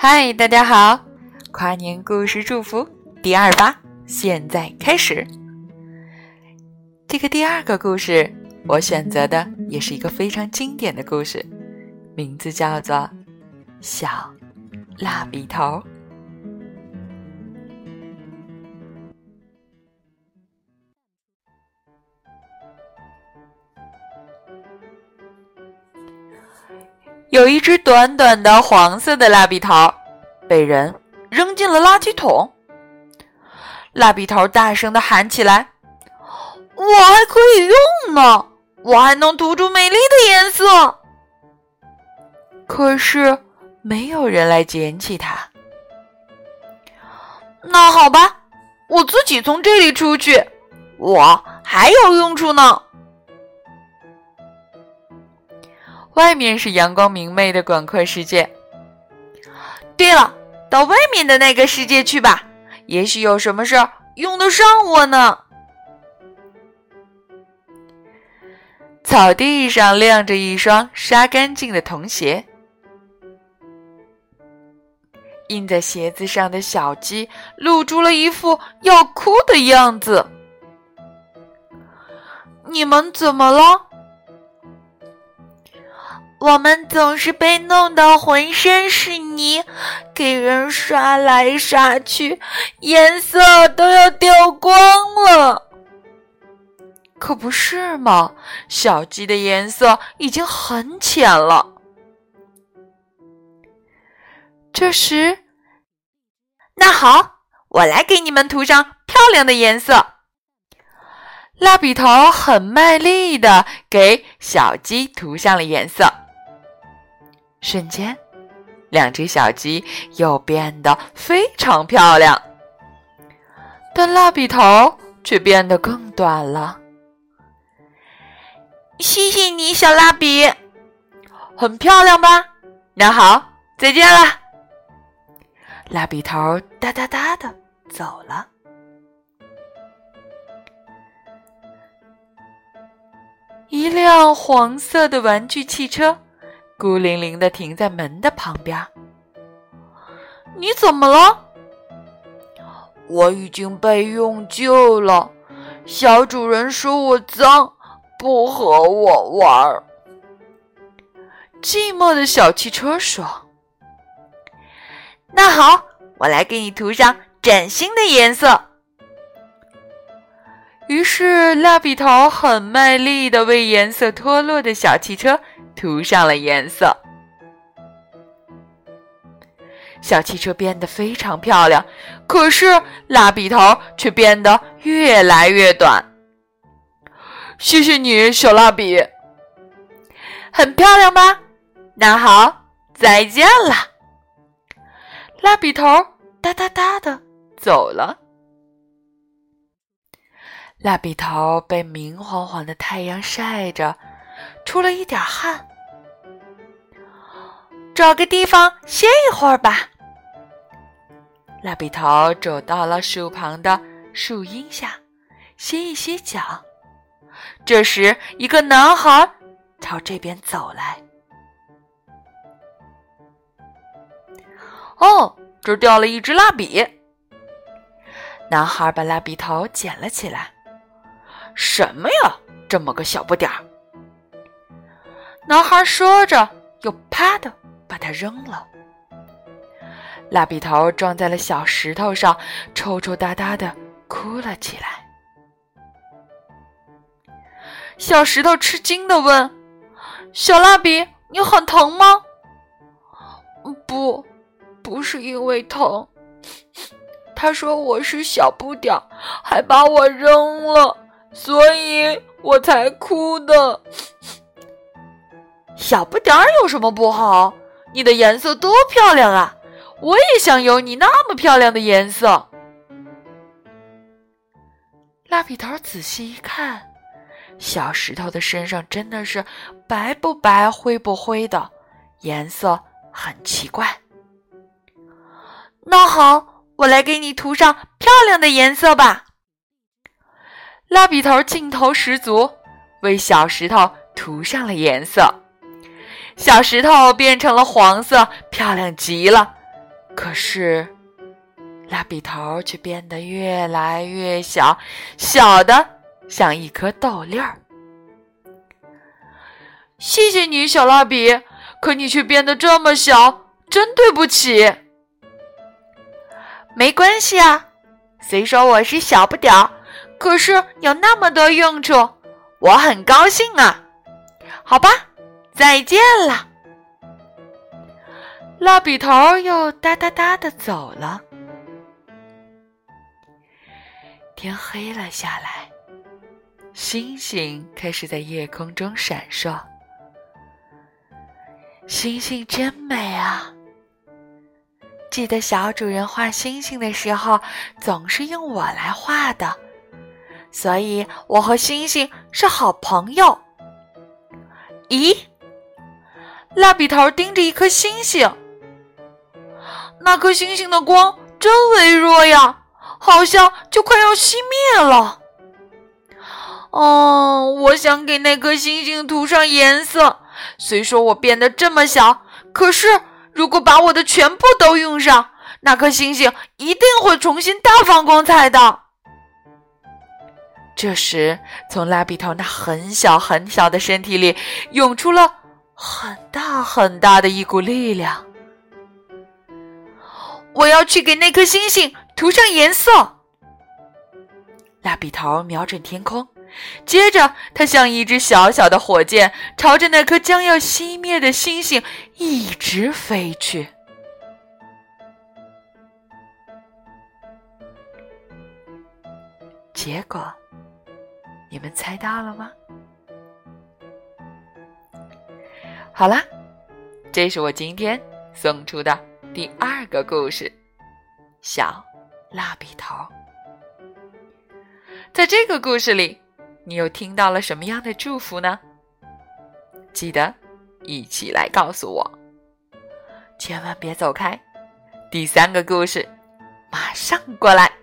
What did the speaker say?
嗨，大家好！跨年故事祝福第二八，现在开始。这个第二个故事，我选择的也是一个非常经典的故事，名字叫做《小蜡笔头》。有一只短短的黄色的蜡笔头，被人扔进了垃圾桶。蜡笔头大声的喊起来：“我还可以用呢，我还能涂出美丽的颜色。”可是没有人来捡起它。那好吧，我自己从这里出去，我还有用处呢。外面是阳光明媚的广阔世界。对了，到外面的那个世界去吧，也许有什么事儿用得上我呢。草地上晾着一双刷干净的童鞋，印在鞋子上的小鸡露出了一副要哭的样子。你们怎么了？我们总是被弄得浑身是泥，给人刷来刷去，颜色都要掉光了。可不是嘛，小鸡的颜色已经很浅了。这时，那好，我来给你们涂上漂亮的颜色。蜡笔头很卖力的给小鸡涂上了颜色。瞬间，两只小鸡又变得非常漂亮，但蜡笔头却变得更短了。谢谢你，小蜡笔，很漂亮吧？那好，再见了。蜡笔头哒哒哒的走了。一辆黄色的玩具汽车。孤零零的停在门的旁边。你怎么了？我已经被用旧了。小主人说我脏，不和我玩儿。寂寞的小汽车说：“那好，我来给你涂上崭新的颜色。”于是，蜡笔头很卖力的为颜色脱落的小汽车涂上了颜色。小汽车变得非常漂亮，可是蜡笔头却变得越来越短。谢谢你，小蜡笔，很漂亮吧？那好，再见了。蜡笔头哒哒哒的走了。蜡笔头被明晃晃的太阳晒着，出了一点汗。找个地方歇一会儿吧。蜡笔头走到了树旁的树荫下，歇一歇脚。这时，一个男孩朝这边走来。哦，这儿掉了一支蜡笔。男孩把蜡笔头捡了起来。什么呀，这么个小不点儿！男孩说着，又啪的把它扔了。蜡笔头撞在了小石头上，抽抽搭搭的哭了起来。小石头吃惊的问：“小蜡笔，你很疼吗？”“不，不是因为疼。”他说：“我是小不点儿，还把我扔了。”所以我才哭的。小不点儿有什么不好？你的颜色多漂亮啊！我也想有你那么漂亮的颜色。蜡笔头仔细一看，小石头的身上真的是白不白、灰不灰的，颜色很奇怪。那好，我来给你涂上漂亮的颜色吧。蜡笔头劲头十足，为小石头涂上了颜色，小石头变成了黄色，漂亮极了。可是蜡笔头却变得越来越小，小的像一颗豆粒儿。谢谢你，小蜡笔，可你却变得这么小，真对不起。没关系啊，虽说我是小不点儿，可是有那么多用处，我很高兴啊。好吧，再见了。蜡笔头又哒哒哒的走了。天黑了下来，星星开始在夜空中闪烁。星星真美啊！记得小主人画星星的时候，总是用我来画的，所以我和星星是好朋友。咦，蜡笔头盯着一颗星星，那颗星星的光真微弱呀，好像就快要熄灭了。哦，我想给那颗星星涂上颜色。虽说我变得这么小，可是如果把我的全部都用上，那颗星星一定会重新大放光彩的。这时，从蜡笔头那很小很小的身体里涌出了很大很大的一股力量。我要去给那颗星星涂上颜色。蜡笔头瞄准天空。接着，它像一只小小的火箭，朝着那颗将要熄灭的星星一直飞去。结果，你们猜到了吗？好啦，这是我今天送出的第二个故事《小蜡笔头》。在这个故事里。你又听到了什么样的祝福呢？记得一起来告诉我，千万别走开，第三个故事马上过来。